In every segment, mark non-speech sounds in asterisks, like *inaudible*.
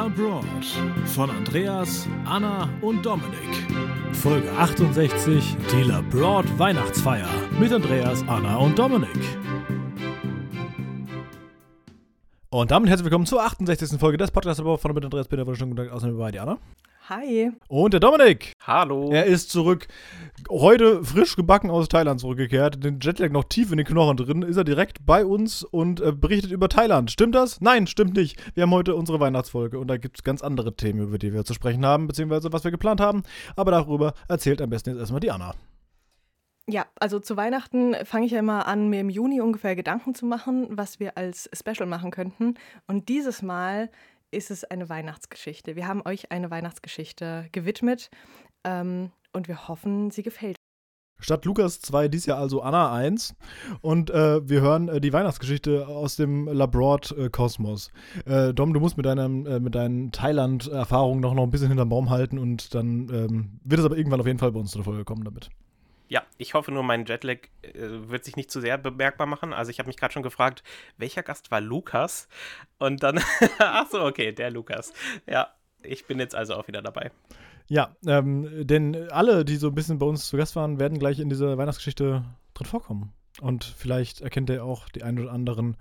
Labroad von Andreas, Anna und Dominik. Folge 68, die Labroad Weihnachtsfeier mit Andreas, Anna und Dominik. Und damit herzlich willkommen zur 68. Folge des Podcasts von Andreas Peter. Wunderschönen guten Tag, außerdem bei Anna. Hi. Und der Dominik. Hallo. Er ist zurück. Heute frisch gebacken aus Thailand zurückgekehrt. Den Jetlag noch tief in den Knochen drin. Ist er direkt bei uns und äh, berichtet über Thailand. Stimmt das? Nein, stimmt nicht. Wir haben heute unsere Weihnachtsfolge und da gibt es ganz andere Themen, über die wir zu sprechen haben, beziehungsweise was wir geplant haben. Aber darüber erzählt am besten jetzt erstmal die Anna. Ja, also zu Weihnachten fange ich ja immer an, mir im Juni ungefähr Gedanken zu machen, was wir als Special machen könnten. Und dieses Mal ist es eine Weihnachtsgeschichte. Wir haben euch eine Weihnachtsgeschichte gewidmet ähm, und wir hoffen, sie gefällt. Statt Lukas 2 dies Jahr also Anna 1 und äh, wir hören äh, die Weihnachtsgeschichte aus dem Labroad-Kosmos. Äh, Dom, du musst mit, deinem, äh, mit deinen Thailand-Erfahrungen noch, noch ein bisschen hinterm Baum halten und dann ähm, wird es aber irgendwann auf jeden Fall bei uns zur Folge kommen damit. Ja, ich hoffe nur, mein Jetlag äh, wird sich nicht zu sehr bemerkbar machen. Also ich habe mich gerade schon gefragt, welcher Gast war Lukas? Und dann, *laughs* ach so, okay, der Lukas. Ja, ich bin jetzt also auch wieder dabei. Ja, ähm, denn alle, die so ein bisschen bei uns zu Gast waren, werden gleich in dieser Weihnachtsgeschichte drin vorkommen. Und vielleicht erkennt ihr auch die ein oder anderen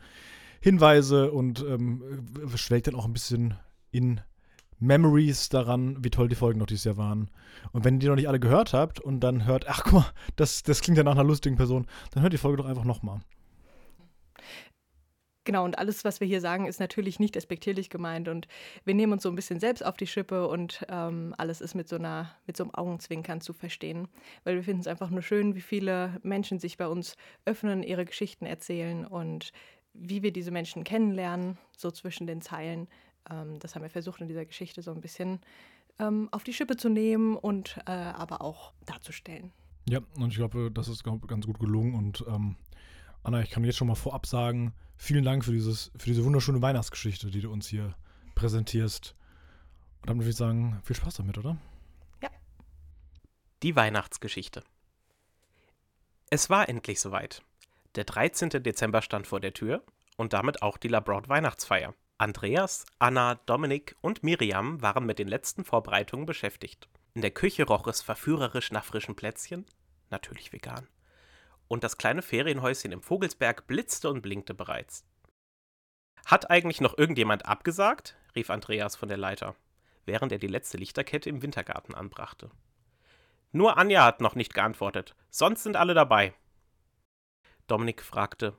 Hinweise und ähm, schwelgt dann auch ein bisschen in Memories daran, wie toll die Folgen noch dieses Jahr waren. Und wenn ihr die noch nicht alle gehört habt und dann hört, ach guck mal, das, das klingt ja nach einer lustigen Person, dann hört die Folge doch einfach nochmal. Genau, und alles, was wir hier sagen, ist natürlich nicht respektierlich gemeint. Und wir nehmen uns so ein bisschen selbst auf die Schippe und ähm, alles ist mit so, einer, mit so einem Augenzwinkern zu verstehen. Weil wir finden es einfach nur schön, wie viele Menschen sich bei uns öffnen, ihre Geschichten erzählen und wie wir diese Menschen kennenlernen, so zwischen den Zeilen. Ähm, das haben wir versucht in dieser Geschichte so ein bisschen ähm, auf die Schippe zu nehmen und äh, aber auch darzustellen. Ja, und ich glaube, das ist ganz gut gelungen. Und ähm, Anna, ich kann jetzt schon mal vorab sagen, vielen Dank für, dieses, für diese wunderschöne Weihnachtsgeschichte, die du uns hier präsentierst. Und dann würde ich sagen, viel Spaß damit, oder? Ja. Die Weihnachtsgeschichte. Es war endlich soweit. Der 13. Dezember stand vor der Tür und damit auch die Labroad Weihnachtsfeier. Andreas, Anna, Dominik und Miriam waren mit den letzten Vorbereitungen beschäftigt. In der Küche roch es verführerisch nach frischen Plätzchen, natürlich vegan. Und das kleine Ferienhäuschen im Vogelsberg blitzte und blinkte bereits. Hat eigentlich noch irgendjemand abgesagt? rief Andreas von der Leiter, während er die letzte Lichterkette im Wintergarten anbrachte. Nur Anja hat noch nicht geantwortet, sonst sind alle dabei. Dominik fragte,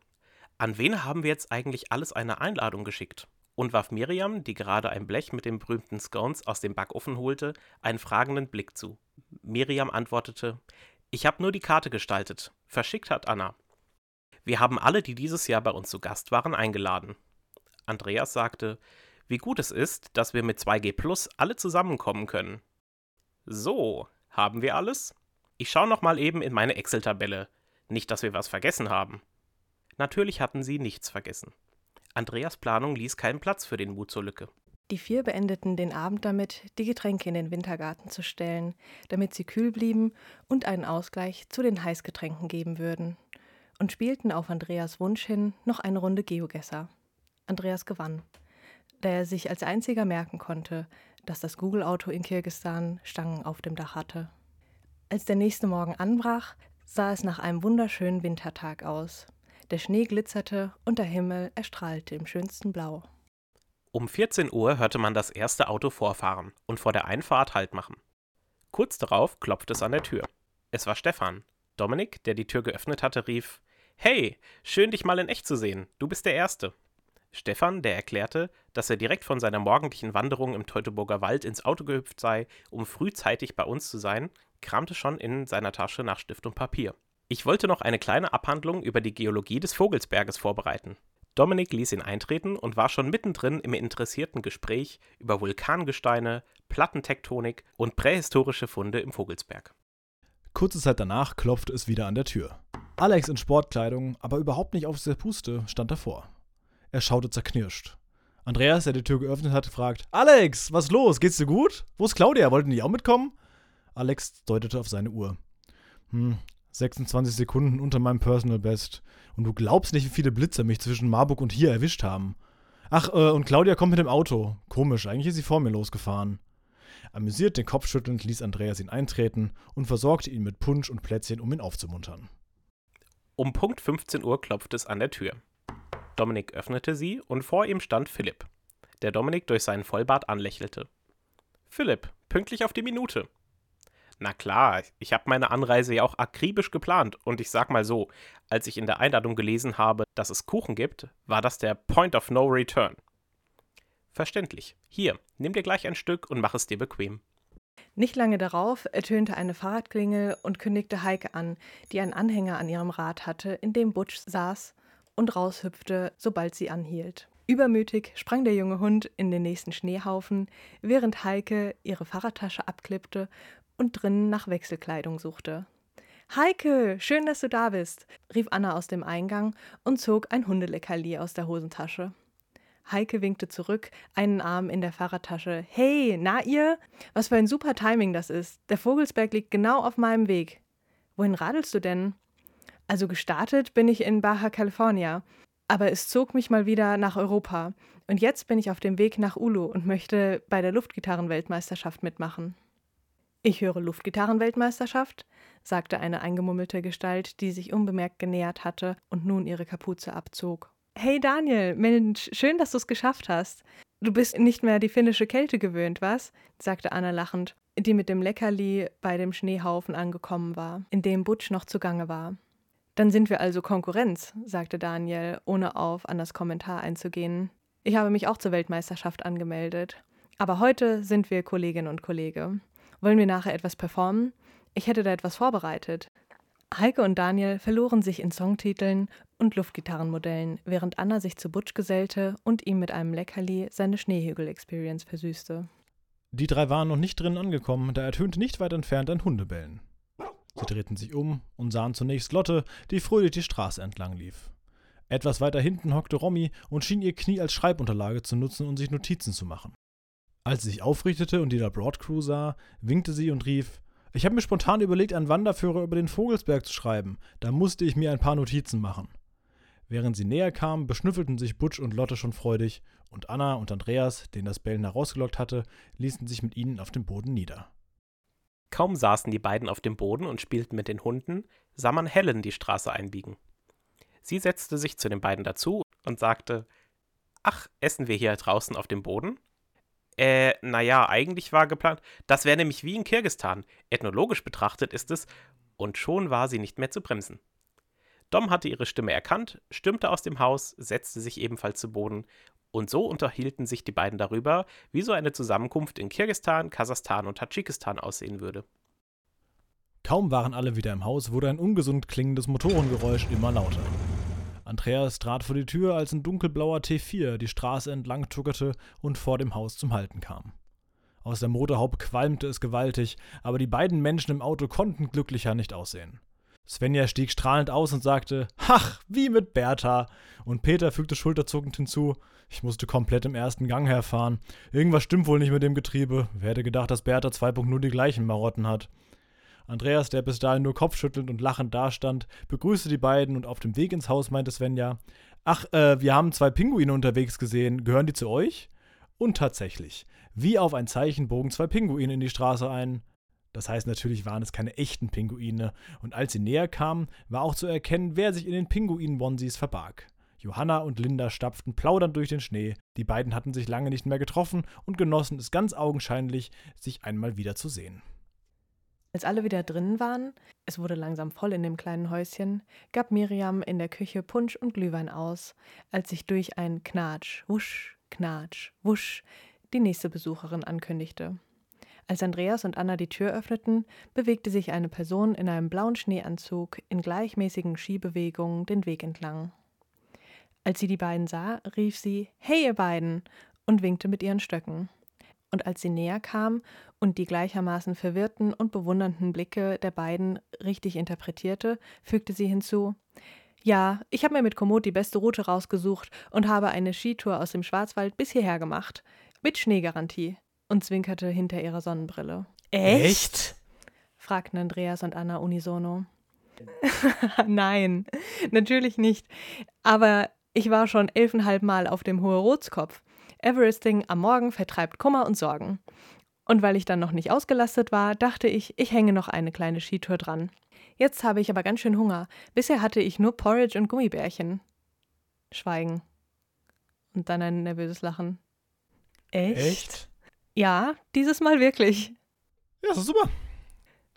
an wen haben wir jetzt eigentlich alles eine Einladung geschickt? Und warf Miriam, die gerade ein Blech mit den berühmten Scones aus dem Backofen holte, einen fragenden Blick zu. Miriam antwortete: Ich habe nur die Karte gestaltet. Verschickt hat Anna. Wir haben alle, die dieses Jahr bei uns zu Gast waren, eingeladen. Andreas sagte: Wie gut es ist, dass wir mit 2G Plus alle zusammenkommen können. So, haben wir alles? Ich schaue noch mal eben in meine Excel-Tabelle. Nicht, dass wir was vergessen haben. Natürlich hatten sie nichts vergessen. Andreas Planung ließ keinen Platz für den Mut zur Lücke. Die vier beendeten den Abend damit, die Getränke in den Wintergarten zu stellen, damit sie kühl blieben und einen Ausgleich zu den Heißgetränken geben würden, und spielten auf Andreas Wunsch hin noch eine Runde Geogesser. Andreas gewann, da er sich als einziger merken konnte, dass das Google-Auto in Kirgistan Stangen auf dem Dach hatte. Als der nächste Morgen anbrach, sah es nach einem wunderschönen Wintertag aus. Der Schnee glitzerte und der Himmel erstrahlte im schönsten Blau. Um 14 Uhr hörte man das erste Auto vorfahren und vor der Einfahrt Halt machen. Kurz darauf klopfte es an der Tür. Es war Stefan. Dominik, der die Tür geöffnet hatte, rief: Hey, schön dich mal in echt zu sehen. Du bist der Erste. Stefan, der erklärte, dass er direkt von seiner morgendlichen Wanderung im Teutoburger Wald ins Auto gehüpft sei, um frühzeitig bei uns zu sein, kramte schon in seiner Tasche nach Stift und Papier. Ich wollte noch eine kleine Abhandlung über die Geologie des Vogelsberges vorbereiten. Dominik ließ ihn eintreten und war schon mittendrin im interessierten Gespräch über Vulkangesteine, Plattentektonik und prähistorische Funde im Vogelsberg. Kurze Zeit danach klopfte es wieder an der Tür. Alex in Sportkleidung, aber überhaupt nicht auf der Puste, stand davor. Er schaute zerknirscht. Andreas, der die Tür geöffnet hat, fragt: Alex, was los? Geht's dir gut? Wo ist Claudia? Wollten die auch mitkommen? Alex deutete auf seine Uhr. Hm, 26 Sekunden unter meinem Personal Best. Und du glaubst nicht, wie viele Blitzer mich zwischen Marburg und hier erwischt haben. Ach, äh, und Claudia kommt mit dem Auto. Komisch, eigentlich ist sie vor mir losgefahren. Amüsiert den Kopf schüttelnd ließ Andreas ihn eintreten und versorgte ihn mit Punsch und Plätzchen, um ihn aufzumuntern. Um Punkt 15 Uhr klopfte es an der Tür. Dominik öffnete sie und vor ihm stand Philipp, der Dominik durch seinen Vollbart anlächelte. Philipp, pünktlich auf die Minute. Na klar, ich habe meine Anreise ja auch akribisch geplant und ich sag mal so, als ich in der Einladung gelesen habe, dass es Kuchen gibt, war das der Point of No Return. Verständlich. Hier, nimm dir gleich ein Stück und mach es dir bequem. Nicht lange darauf ertönte eine Fahrradklingel und kündigte Heike an, die einen Anhänger an ihrem Rad hatte, in dem Butch saß und raushüpfte, sobald sie anhielt. Übermütig sprang der junge Hund in den nächsten Schneehaufen, während Heike ihre Fahrradtasche abklippte und drinnen nach Wechselkleidung suchte. Heike, schön, dass du da bist, rief Anna aus dem Eingang und zog ein Hundeleckerli aus der Hosentasche. Heike winkte zurück, einen Arm in der Fahrradtasche. Hey, na ihr? Was für ein super Timing das ist. Der Vogelsberg liegt genau auf meinem Weg. Wohin radelst du denn? Also gestartet bin ich in Baja California, aber es zog mich mal wieder nach Europa. Und jetzt bin ich auf dem Weg nach Ulu und möchte bei der Luftgitarrenweltmeisterschaft mitmachen. Ich höre Luftgitarrenweltmeisterschaft, sagte eine eingemummelte Gestalt, die sich unbemerkt genähert hatte und nun ihre Kapuze abzog. Hey Daniel, Mensch, schön, dass du es geschafft hast. Du bist nicht mehr die finnische Kälte gewöhnt, was? sagte Anna lachend, die mit dem Leckerli bei dem Schneehaufen angekommen war, in dem Butch noch zugange war. Dann sind wir also Konkurrenz, sagte Daniel, ohne auf Annas Kommentar einzugehen. Ich habe mich auch zur Weltmeisterschaft angemeldet. Aber heute sind wir Kollegin und Kollege. Wollen wir nachher etwas performen? Ich hätte da etwas vorbereitet. Heike und Daniel verloren sich in Songtiteln und Luftgitarrenmodellen, während Anna sich zu Butch gesellte und ihm mit einem Leckerli seine Schneehügel-Experience versüßte. Die drei waren noch nicht drinnen angekommen, da ertönte nicht weit entfernt ein Hundebellen. Sie drehten sich um und sahen zunächst Lotte, die fröhlich die Straße entlang lief. Etwas weiter hinten hockte Romy und schien ihr Knie als Schreibunterlage zu nutzen und sich Notizen zu machen. Als sie sich aufrichtete und die Broad Crew sah, winkte sie und rief: Ich habe mir spontan überlegt, einen Wanderführer über den Vogelsberg zu schreiben. Da musste ich mir ein paar Notizen machen. Während sie näher kamen, beschnüffelten sich Butch und Lotte schon freudig, und Anna und Andreas, den das Bellen herausgelockt hatte, ließen sich mit ihnen auf dem Boden nieder. Kaum saßen die beiden auf dem Boden und spielten mit den Hunden, sah man Helen die Straße einbiegen. Sie setzte sich zu den beiden dazu und sagte: Ach, essen wir hier draußen auf dem Boden? Äh, naja, eigentlich war geplant. Das wäre nämlich wie in Kirgistan. Ethnologisch betrachtet ist es. Und schon war sie nicht mehr zu bremsen. Dom hatte ihre Stimme erkannt, stürmte aus dem Haus, setzte sich ebenfalls zu Boden und so unterhielten sich die beiden darüber, wie so eine Zusammenkunft in Kirgistan, Kasachstan und Tadschikistan aussehen würde. Kaum waren alle wieder im Haus, wurde ein ungesund klingendes Motorengeräusch immer lauter. Andreas trat vor die Tür, als ein dunkelblauer T4 die Straße entlang tuckerte und vor dem Haus zum Halten kam. Aus der Motorhaube qualmte es gewaltig, aber die beiden Menschen im Auto konnten glücklicher nicht aussehen. Svenja stieg strahlend aus und sagte, ach, wie mit Bertha. Und Peter fügte schulterzuckend hinzu, ich musste komplett im ersten Gang herfahren. Irgendwas stimmt wohl nicht mit dem Getriebe. Wer hätte gedacht, dass Bertha 2.0 die gleichen Marotten hat. Andreas, der bis dahin nur kopfschüttelnd und lachend dastand, begrüßte die beiden und auf dem Weg ins Haus meinte Svenja, ach, äh, wir haben zwei Pinguine unterwegs gesehen. Gehören die zu euch? Und tatsächlich, wie auf ein Zeichen bogen zwei Pinguine in die Straße ein. Das heißt, natürlich waren es keine echten Pinguine, und als sie näher kamen, war auch zu erkennen, wer sich in den Pinguin-Onesies verbarg. Johanna und Linda stapften plaudernd durch den Schnee. Die beiden hatten sich lange nicht mehr getroffen und genossen es ganz augenscheinlich, sich einmal wieder zu sehen. Als alle wieder drinnen waren, es wurde langsam voll in dem kleinen Häuschen, gab Miriam in der Küche Punsch und Glühwein aus, als sich durch ein Knatsch, wusch, Knatsch, wusch die nächste Besucherin ankündigte. Als Andreas und Anna die Tür öffneten, bewegte sich eine Person in einem blauen Schneeanzug in gleichmäßigen Skibewegungen den Weg entlang. Als sie die beiden sah, rief sie Hey ihr beiden und winkte mit ihren Stöcken. Und als sie näher kam und die gleichermaßen verwirrten und bewundernden Blicke der beiden richtig interpretierte, fügte sie hinzu Ja, ich habe mir mit Komoot die beste Route rausgesucht und habe eine Skitour aus dem Schwarzwald bis hierher gemacht. Mit Schneegarantie und zwinkerte hinter ihrer Sonnenbrille. Echt? fragten Andreas und Anna unisono. *laughs* Nein, natürlich nicht. Aber Ich war schon elfenhalb Mal auf dem Hohe Rotskopf. Everesting am Morgen vertreibt Kummer und Sorgen. Und weil ich dann noch nicht ausgelastet war, dachte ich, ich hänge noch eine kleine Skitour dran. Jetzt habe ich aber ganz schön Hunger. Bisher hatte ich nur Porridge und Gummibärchen. Schweigen. Und dann ein nervöses Lachen. Echt? Echt? Ja, dieses Mal wirklich, Ja, das ist super.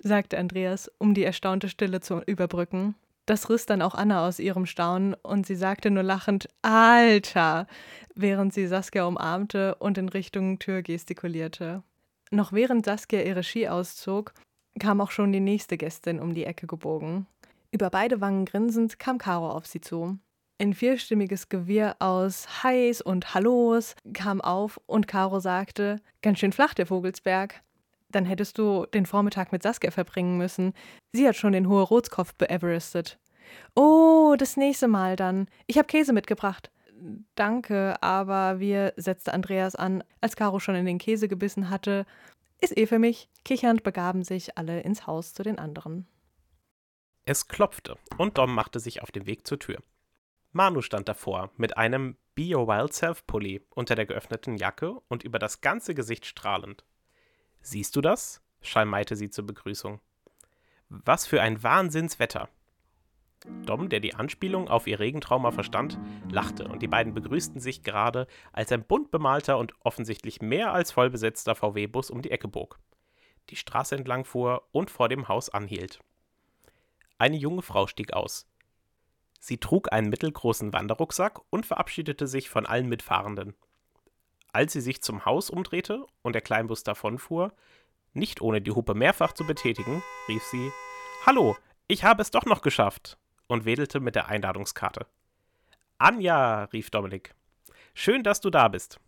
sagte Andreas, um die erstaunte Stille zu überbrücken. Das riss dann auch Anna aus ihrem Staunen und sie sagte nur lachend Alter, während sie Saskia umarmte und in Richtung Tür gestikulierte. Noch während Saskia ihre Ski auszog, kam auch schon die nächste Gästin um die Ecke gebogen. Über beide Wangen grinsend kam Caro auf sie zu. Ein vierstimmiges Gewirr aus Highs und Hallos kam auf und Caro sagte: Ganz schön flach, der Vogelsberg. Dann hättest du den Vormittag mit Saskia verbringen müssen. Sie hat schon den Hohe Rotskopf beeverestet. Oh, das nächste Mal dann. Ich habe Käse mitgebracht. Danke, aber wir, setzte Andreas an, als Caro schon in den Käse gebissen hatte. Ist eh für mich. Kichernd begaben sich alle ins Haus zu den anderen. Es klopfte und Dom machte sich auf den Weg zur Tür. Manu stand davor mit einem Be Your Wild Self Pulli unter der geöffneten Jacke und über das ganze Gesicht strahlend. Siehst du das? schalmeite sie zur Begrüßung. Was für ein Wahnsinnswetter! Dom, der die Anspielung auf ihr Regentrauma verstand, lachte und die beiden begrüßten sich gerade, als ein bunt bemalter und offensichtlich mehr als vollbesetzter VW-Bus um die Ecke bog, die Straße entlang fuhr und vor dem Haus anhielt. Eine junge Frau stieg aus. Sie trug einen mittelgroßen Wanderrucksack und verabschiedete sich von allen Mitfahrenden. Als sie sich zum Haus umdrehte und der Kleinbus davonfuhr, nicht ohne die Hupe mehrfach zu betätigen, rief sie: Hallo, ich habe es doch noch geschafft! und wedelte mit der Einladungskarte. Anja, rief Dominik. Schön, dass du da bist.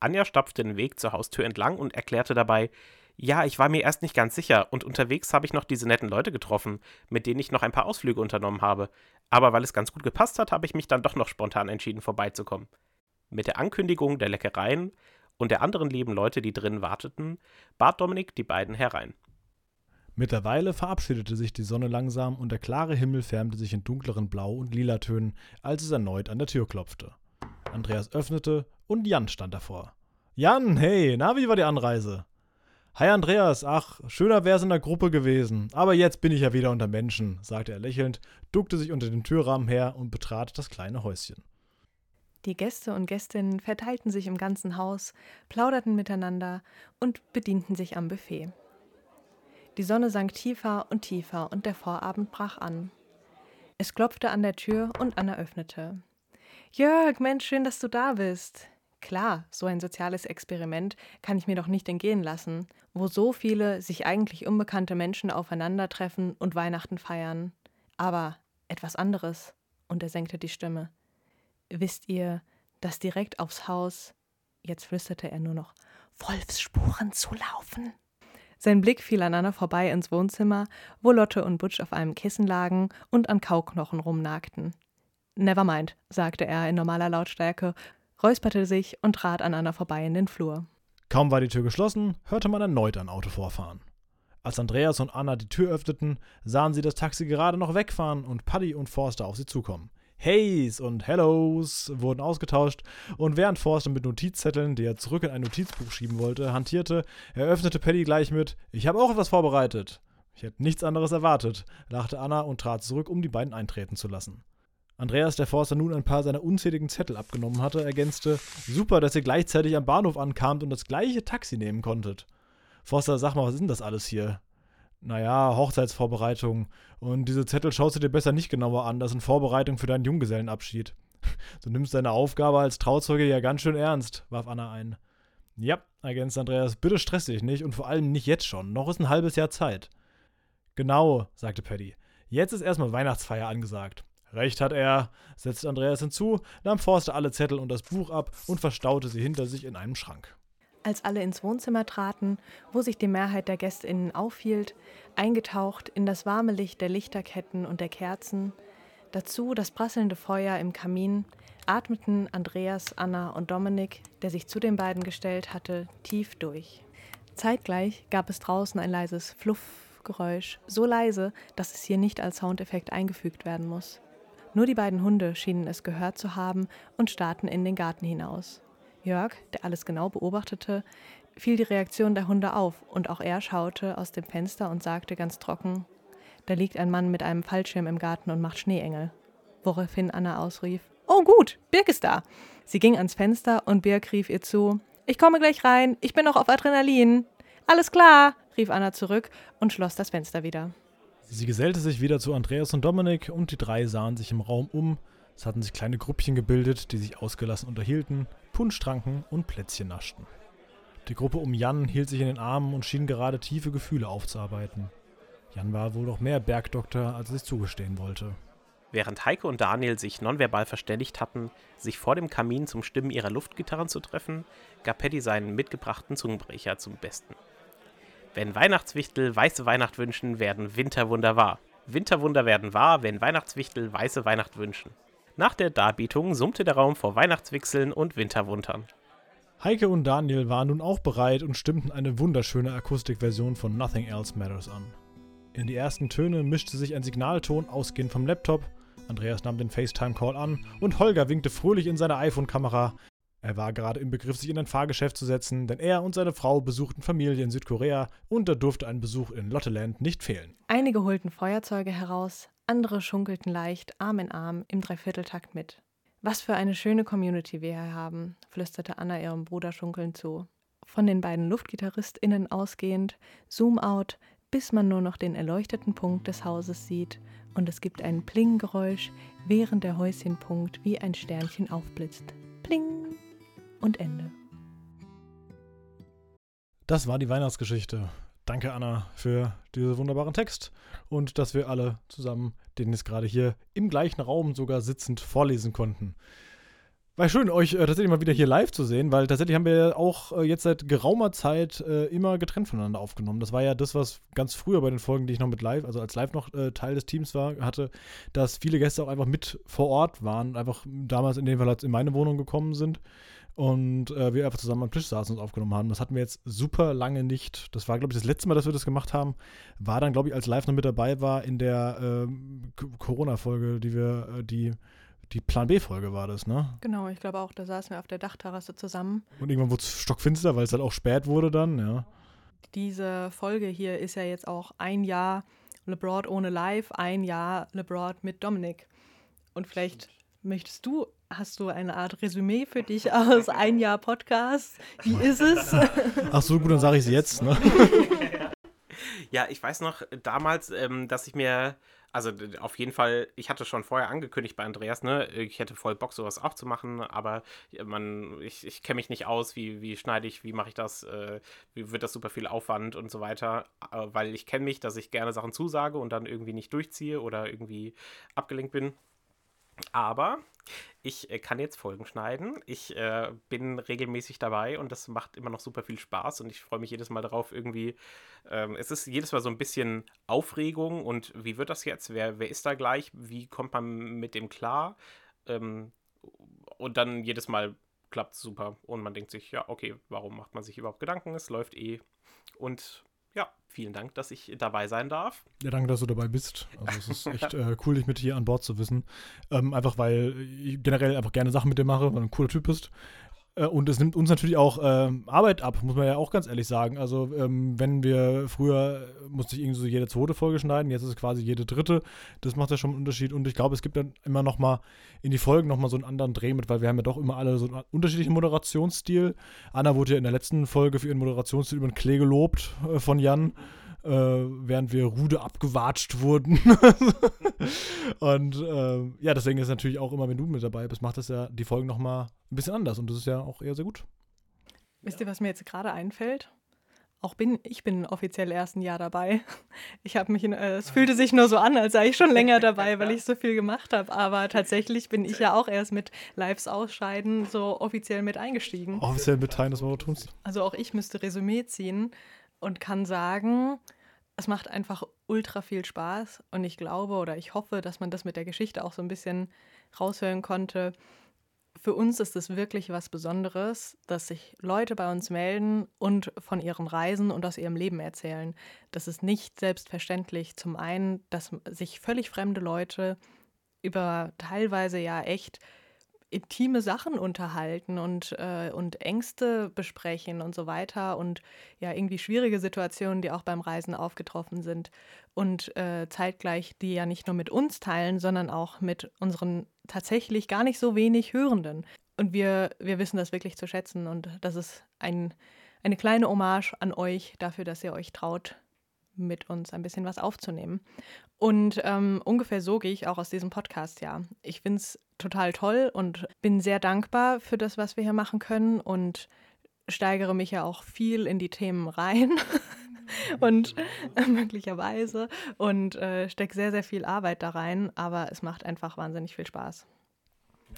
Anja stapfte den Weg zur Haustür entlang und erklärte dabei: Ja, ich war mir erst nicht ganz sicher und unterwegs habe ich noch diese netten Leute getroffen, mit denen ich noch ein paar Ausflüge unternommen habe. Aber weil es ganz gut gepasst hat, habe ich mich dann doch noch spontan entschieden, vorbeizukommen. Mit der Ankündigung der Leckereien und der anderen lieben Leute, die drinnen warteten, bat Dominik die beiden herein. Mittlerweile verabschiedete sich die Sonne langsam und der klare Himmel färbte sich in dunkleren Blau- und Lilatönen, als es erneut an der Tür klopfte. Andreas öffnete und Jan stand davor. Jan, hey, na, wie war die Anreise? Hi Andreas, ach, schöner wär's in der Gruppe gewesen, aber jetzt bin ich ja wieder unter Menschen, sagte er lächelnd, duckte sich unter den Türrahmen her und betrat das kleine Häuschen. Die Gäste und Gästinnen verteilten sich im ganzen Haus, plauderten miteinander und bedienten sich am Buffet. Die Sonne sank tiefer und tiefer und der Vorabend brach an. Es klopfte an der Tür und Anna öffnete. Jörg, Mensch, schön, dass du da bist. Klar, so ein soziales Experiment kann ich mir doch nicht entgehen lassen, wo so viele sich eigentlich unbekannte Menschen aufeinandertreffen und Weihnachten feiern. Aber etwas anderes. Und er senkte die Stimme. Wisst ihr, dass direkt aufs Haus, jetzt flüsterte er nur noch, Wolfsspuren zulaufen? Sein Blick fiel an Anna vorbei ins Wohnzimmer, wo Lotte und Butch auf einem Kissen lagen und an Kauknochen rumnagten. Nevermind, sagte er in normaler Lautstärke, räusperte sich und trat an Anna vorbei in den Flur. Kaum war die Tür geschlossen, hörte man erneut ein Auto vorfahren. Als Andreas und Anna die Tür öffneten, sahen sie das Taxi gerade noch wegfahren und Paddy und Forster auf sie zukommen. Heys und Hellos wurden ausgetauscht und während Forster mit Notizzetteln, die er zurück in ein Notizbuch schieben wollte, hantierte, eröffnete Paddy gleich mit: Ich habe auch etwas vorbereitet. Ich hätte nichts anderes erwartet, lachte Anna und trat zurück, um die beiden eintreten zu lassen. Andreas, der Forster nun ein paar seiner unzähligen Zettel abgenommen hatte, ergänzte: Super, dass ihr gleichzeitig am Bahnhof ankamt und das gleiche Taxi nehmen konntet. Forster, sag mal, was ist denn das alles hier? Naja, Hochzeitsvorbereitung. Und diese Zettel schaust du dir besser nicht genauer an. Das sind Vorbereitungen für deinen Junggesellenabschied. *laughs* Du nimmst deine Aufgabe als Trauzeuge ja ganz schön ernst, warf Anna ein. Ja, ergänzte Andreas, bitte stress dich nicht und vor allem nicht jetzt schon. Noch ist ein halbes Jahr Zeit. Genau, sagte Paddy. Jetzt ist erstmal Weihnachtsfeier angesagt. Recht hat er, setzte Andreas hinzu, nahm Forster alle Zettel und das Buch ab und verstaute sie hinter sich in einem Schrank. Als alle ins Wohnzimmer traten, wo sich die Mehrheit der GästInnen aufhielt, eingetaucht in das warme Licht der Lichterketten und der Kerzen, dazu das prasselnde Feuer im Kamin, atmeten Andreas, Anna und Dominik, der sich zu den beiden gestellt hatte, tief durch. Zeitgleich gab es draußen ein leises Fluffgeräusch, so leise, dass es hier nicht als Soundeffekt eingefügt werden muss. Nur die beiden Hunde schienen es gehört zu haben und starrten in den Garten hinaus. Jörg, der alles genau beobachtete, fiel die Reaktion der Hunde auf und auch er schaute aus dem Fenster und sagte ganz trocken: Da liegt ein Mann mit einem Fallschirm im Garten und macht Schneeengel. Woraufhin Anna ausrief: Oh gut, Birk ist da. Sie ging ans Fenster und Birk rief ihr zu: Ich komme gleich rein, ich bin noch auf Adrenalin. Alles klar, rief Anna zurück und schloss das Fenster wieder. Sie gesellte sich wieder zu Andreas und Dominik und die drei sahen sich im Raum um. Es hatten sich kleine Grüppchen gebildet, die sich ausgelassen unterhielten, Punsch tranken und Plätzchen naschten. Die Gruppe um Jan hielt sich in den Armen und schien gerade tiefe Gefühle aufzuarbeiten. Jan war wohl noch mehr Bergdoktor, als er sich zugestehen wollte. Während Heike und Daniel sich nonverbal verständigt hatten, sich vor dem Kamin zum Stimmen ihrer Luftgitarren zu treffen, gab Paddy seinen mitgebrachten Zungenbrecher zum Besten. Wenn Weihnachtswichtel weiße Weihnacht wünschen, werden Winterwunder wahr. Winterwunder werden wahr, wenn Weihnachtswichtel weiße Weihnacht wünschen. Nach der Darbietung summte der Raum vor Weihnachtswichseln und Winterwundern. Heike und Daniel waren nun auch bereit und stimmten eine wunderschöne Akustikversion von Nothing Else Matters an. In die ersten Töne mischte sich ein Signalton ausgehend vom Laptop, Andreas nahm den FaceTime-Call an und Holger winkte fröhlich in seine iPhone-Kamera. Er war gerade im Begriff, sich in ein Fahrgeschäft zu setzen, denn er und seine Frau besuchten Familie in Südkorea und da durfte ein Besuch in Lotteland nicht fehlen. Einige holten Feuerzeuge heraus, andere schunkelten leicht Arm in Arm im Dreivierteltakt mit. Was für eine schöne Community wir hier haben, flüsterte Anna ihrem Bruder schunkelnd zu. Von den beiden LuftgitarristInnen ausgehend, Zoom out, bis man nur noch den erleuchteten Punkt des Hauses sieht und es gibt ein Pling-Geräusch, während der Häuschenpunkt wie ein Sternchen aufblitzt. Pling und Ende. Das war die Weihnachtsgeschichte. Danke, Anna, für diesen wunderbaren Text und dass wir alle zusammen den jetzt gerade hier im gleichen Raum sogar sitzend vorlesen konnten. War schön, euch äh, tatsächlich mal wieder hier live zu sehen, weil tatsächlich haben wir auch äh, jetzt seit geraumer Zeit äh, immer getrennt voneinander aufgenommen. Das war ja das, was ganz früher bei den Folgen, die ich noch mit live, also als live noch äh, Teil des Teams war, hatte, dass viele Gäste auch einfach mit vor Ort waren, einfach damals in dem Fall in meine Wohnung gekommen sind und äh, wir einfach zusammen am Tisch saßen und aufgenommen haben. Das hatten wir jetzt super lange nicht. Das war, glaube ich, das letzte Mal, dass wir das gemacht haben, war dann, glaube ich, als live noch mit dabei war in der ähm, Corona-Folge, die wir, äh, die die Plan B-Folge war das, ne? Genau, ich glaube auch, da saßen wir auf der Dachterrasse zusammen. Und irgendwann wurde es stockfinster, weil es halt auch spät wurde dann, ja. Diese Folge hier ist ja jetzt auch ein Jahr LeBroad ohne Live, ein Jahr LeBroad mit Dominik. Und vielleicht möchtest du, hast du eine Art Resümee für dich aus ein Jahr Podcast? Wie ist es? Ach so, gut, dann sage ich es jetzt, ne? Ja, ich weiß noch damals, ähm, dass ich mir also auf jeden Fall, ich hatte schon vorher angekündigt bei Andreas, ne, ich hätte voll Bock, sowas auch zu machen, aber man, ich, ich kenne mich nicht aus, wie, wie schneide ich, wie mache ich das, äh, wie wird das super viel Aufwand und so weiter, äh, weil ich kenne mich, dass ich gerne Sachen zusage und dann irgendwie nicht durchziehe oder irgendwie abgelenkt bin. Aber ich äh, kann jetzt Folgen schneiden. Ich äh, bin regelmäßig dabei und das macht immer noch super viel Spaß und ich freue mich jedes Mal darauf, irgendwie. Ähm, es ist jedes Mal so ein bisschen Aufregung und wie wird das jetzt? Wer, wer ist da gleich? Wie kommt man mit dem klar? Ähm, und dann jedes Mal klappt es super und man denkt sich, ja, okay, warum macht man sich überhaupt Gedanken? Es läuft eh. Und ja, vielen Dank, dass ich dabei sein darf. Ja, danke, dass du dabei bist. Also es ist echt äh, cool, dich mit hier an Bord zu wissen. Ähm, einfach weil ich generell einfach gerne Sachen mit dir mache, weil du ein cooler Typ bist. Äh, und es nimmt uns natürlich auch ähm, Arbeit ab, muss man ja auch ganz ehrlich sagen. Also, ähm, wenn wir früher musste ich irgendwie so jede zweite Folge schneiden, jetzt ist es quasi jede dritte. Das macht ja schon einen Unterschied. Und ich glaube, es gibt dann immer noch mal in die Folgen noch mal so einen anderen Dreh mit, weil wir haben ja doch immer alle so einen unterschiedlichen Moderationsstil. Anna wurde ja in der letzten Folge für ihren Moderationsstil über den Klee gelobt äh, von Jan äh, während wir rude abgewatscht wurden. *laughs* und äh, ja, deswegen ist natürlich auch immer, wenn du mit dabei bist, macht das ja die Folgen nochmal ein bisschen anders und das ist ja auch eher sehr gut. Wisst ihr, was mir jetzt gerade einfällt? Auch bin ich bin offiziell erst ein Jahr dabei. Ich habe mich, äh, es fühlte sich nur so an, als sei ich schon länger dabei, weil ich so viel gemacht habe. Aber tatsächlich bin ich ja auch erst mit Lives ausscheiden so offiziell mit eingestiegen. Offiziell mit Teilen des Monotons. Also auch ich müsste Resümee ziehen und kann sagen, es macht einfach ultra viel Spaß und ich glaube oder ich hoffe, dass man das mit der Geschichte auch so ein bisschen raushören konnte. Für uns ist es wirklich was Besonderes, dass sich Leute bei uns melden und von ihren Reisen und aus ihrem Leben erzählen. Das ist nicht selbstverständlich. Zum einen, dass sich völlig fremde Leute über teilweise ja echt intime Sachen unterhalten und, äh, und Ängste besprechen und so weiter und ja, irgendwie schwierige Situationen, die auch beim Reisen aufgetroffen sind und äh, zeitgleich die ja nicht nur mit uns teilen, sondern auch mit unseren tatsächlich gar nicht so wenig Hörenden. Und wir, wir wissen das wirklich zu schätzen und das ist ein, eine kleine Hommage an euch dafür, dass ihr euch traut, mit uns ein bisschen was aufzunehmen. Und ähm, ungefähr so gehe ich auch aus diesem Podcast, ja. Ich finde es total toll und bin sehr dankbar für das, was wir hier machen können und steigere mich ja auch viel in die Themen rein. *laughs* und *laughs* möglicherweise und äh, stecke sehr, sehr viel Arbeit da rein, aber es macht einfach wahnsinnig viel Spaß.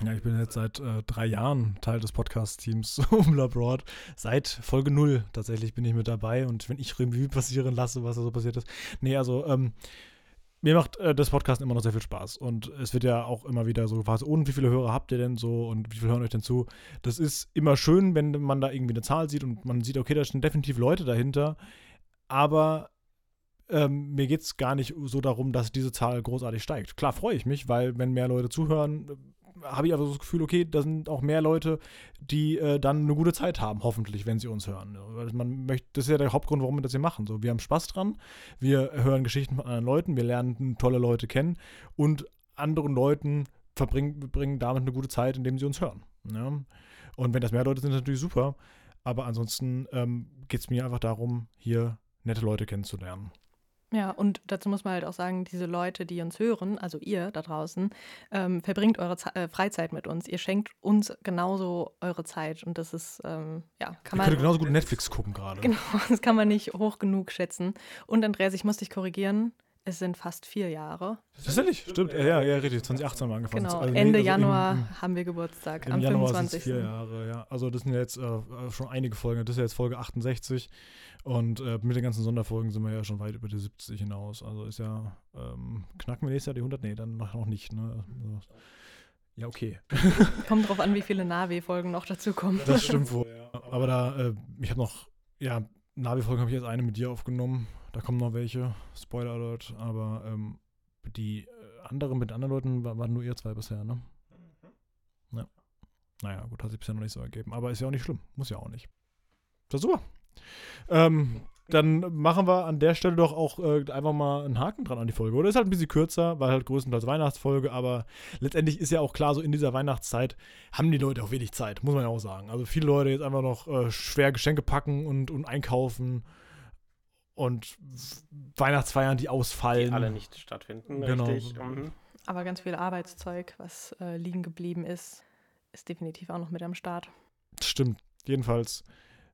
Ja, ich bin jetzt seit äh, drei Jahren Teil des Podcast-Teams *laughs* um Labroad. Seit Folge null tatsächlich bin ich mit dabei und wenn ich Revue passieren lasse, was da so passiert ist. Nee, also ähm, mir macht äh, das Podcast immer noch sehr viel Spaß und es wird ja auch immer wieder so gefragt, und wie viele Hörer habt ihr denn so und wie viele hören euch denn zu? Das ist immer schön, wenn man da irgendwie eine Zahl sieht und man sieht, okay, da stehen definitiv Leute dahinter, aber ähm, mir geht es gar nicht so darum, dass diese Zahl großartig steigt. Klar freue ich mich, weil wenn mehr Leute zuhören, habe ich aber so das Gefühl, okay, da sind auch mehr Leute, die äh, dann eine gute Zeit haben, hoffentlich, wenn sie uns hören. Man möchte, das ist ja der Hauptgrund, warum wir das hier machen. So, wir haben Spaß dran, wir hören Geschichten von anderen Leuten, wir lernen tolle Leute kennen und anderen Leuten verbringen, verbringen damit eine gute Zeit, indem sie uns hören. Ja? Und wenn das mehr Leute sind, ist das natürlich super. Aber ansonsten ähm, geht es mir einfach darum, hier nette Leute kennenzulernen. Ja, und dazu muss man halt auch sagen, diese Leute, die uns hören, also ihr da draußen, ähm, verbringt eure Ze äh, Freizeit mit uns. Ihr schenkt uns genauso eure Zeit und das ist, ähm, ja, kann man. Ihr könnt genauso gut Netflix gucken gerade. Genau, *laughs* das kann man nicht hoch genug schätzen. Und Andreas, ich muss dich korrigieren. Es sind fast vier Jahre. Tatsächlich, stimmt. Ja, ja, richtig. 2018 haben wir angefangen. Genau, also Ende also Januar im, im, haben wir Geburtstag, am Januar 25. vier Jahre, ja. Also das sind ja jetzt äh, schon einige Folgen. Das ist ja jetzt Folge 68. Und äh, mit den ganzen Sonderfolgen sind wir ja schon weit über die 70 hinaus. Also ist ja, ähm, knacken wir nächstes Jahr die 100? Nee, dann noch nicht. Ne? Also, ja, okay. *laughs* Kommt drauf an, wie viele Navi-Folgen noch dazu kommen. Das stimmt wohl, ja. Aber da, äh, ich habe noch, ja, Navi-Folgen habe ich jetzt eine mit dir aufgenommen. Da kommen noch welche. Spoiler Alert. Aber ähm, die äh, anderen mit anderen Leuten waren nur ihr zwei bisher, ne? Ja. Naja, gut, hat sich bisher noch nicht so ergeben. Aber ist ja auch nicht schlimm. Muss ja auch nicht. Das ist super. Ähm, dann machen wir an der Stelle doch auch äh, einfach mal einen Haken dran an die Folge. Oder ist halt ein bisschen kürzer, weil halt größtenteils Weihnachtsfolge, aber letztendlich ist ja auch klar, so in dieser Weihnachtszeit haben die Leute auch wenig Zeit, muss man ja auch sagen. Also viele Leute jetzt einfach noch äh, schwer Geschenke packen und, und einkaufen und Weihnachtsfeiern, die ausfallen. Die alle nicht stattfinden, genau. richtig. Mhm. Aber ganz viel Arbeitszeug, was äh, liegen geblieben ist, ist definitiv auch noch mit am Start. Stimmt, jedenfalls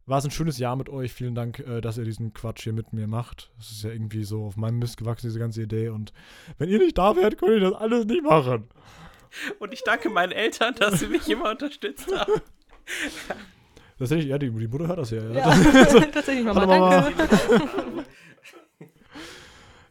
war es ein schönes Jahr mit euch. Vielen Dank, äh, dass ihr diesen Quatsch hier mit mir macht. Das ist ja irgendwie so auf meinem Mist gewachsen, diese ganze Idee. Und wenn ihr nicht da wärt, könnte ich das alles nicht machen. Und ich danke meinen Eltern, dass sie mich immer unterstützt haben. *laughs* Tatsächlich, ja, die, die Mutter hört das ja. Ja, ja *laughs* *laughs* tatsächlich, Mama, danke. *laughs*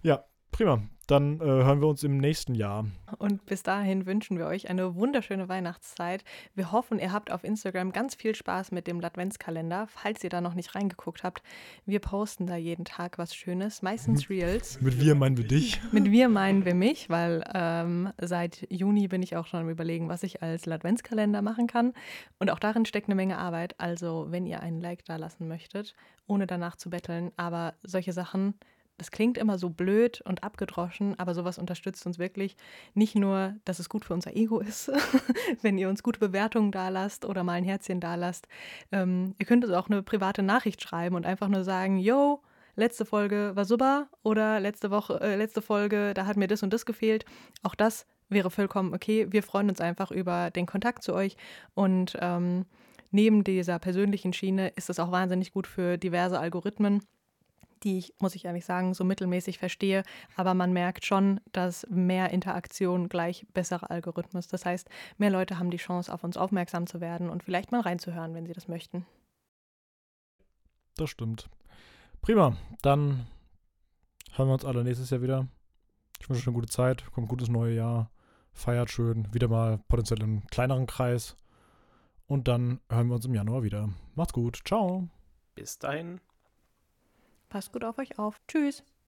ja, prima dann äh, hören wir uns im nächsten Jahr. Und bis dahin wünschen wir euch eine wunderschöne Weihnachtszeit. Wir hoffen, ihr habt auf Instagram ganz viel Spaß mit dem Adventskalender. Falls ihr da noch nicht reingeguckt habt, wir posten da jeden Tag was Schönes, meistens Reels. mit wir meinen wir dich. Mit wir meinen wir mich, weil ähm, seit Juni bin ich auch schon am Überlegen, was ich als Adventskalender machen kann. Und auch darin steckt eine Menge Arbeit. Also, wenn ihr einen Like da lassen möchtet, ohne danach zu betteln, aber solche Sachen das klingt immer so blöd und abgedroschen, aber sowas unterstützt uns wirklich. Nicht nur, dass es gut für unser Ego ist, *laughs* wenn ihr uns gute Bewertungen da lasst oder mal ein Herzchen da lasst. Ähm, ihr könnt uns auch eine private Nachricht schreiben und einfach nur sagen, yo, letzte Folge war super oder letzte Woche, äh, letzte Folge, da hat mir das und das gefehlt. Auch das wäre vollkommen okay. Wir freuen uns einfach über den Kontakt zu euch und ähm, neben dieser persönlichen Schiene ist es auch wahnsinnig gut für diverse Algorithmen die ich, muss ich ehrlich sagen, so mittelmäßig verstehe. Aber man merkt schon, dass mehr Interaktion gleich bessere Algorithmus. Das heißt, mehr Leute haben die Chance, auf uns aufmerksam zu werden und vielleicht mal reinzuhören, wenn sie das möchten. Das stimmt. Prima. Dann hören wir uns alle nächstes Jahr wieder. Ich wünsche euch eine gute Zeit. Kommt gutes neue Jahr. Feiert schön. Wieder mal potenziell im kleineren Kreis. Und dann hören wir uns im Januar wieder. Macht's gut. Ciao. Bis dahin. Passt gut auf euch auf. Tschüss.